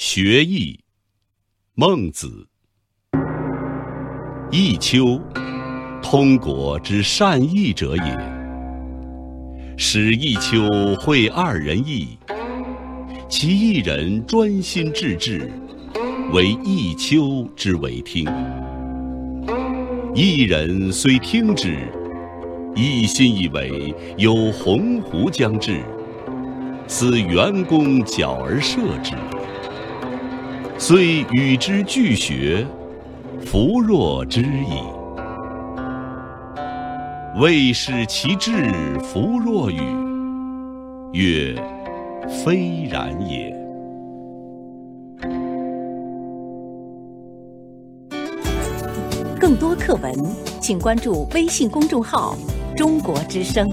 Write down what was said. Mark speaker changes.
Speaker 1: 学艺，孟子。弈秋，通国之善弈者也。使弈秋会二人弈，其一人专心致志，为弈秋之为听。一人虽听之，一心以为有鸿鹄将至，此袁公角而射之。虽与之俱学，弗若之矣。未使其志弗若与？曰：非然也。
Speaker 2: 更多课文，请关注微信公众号“中国之声”。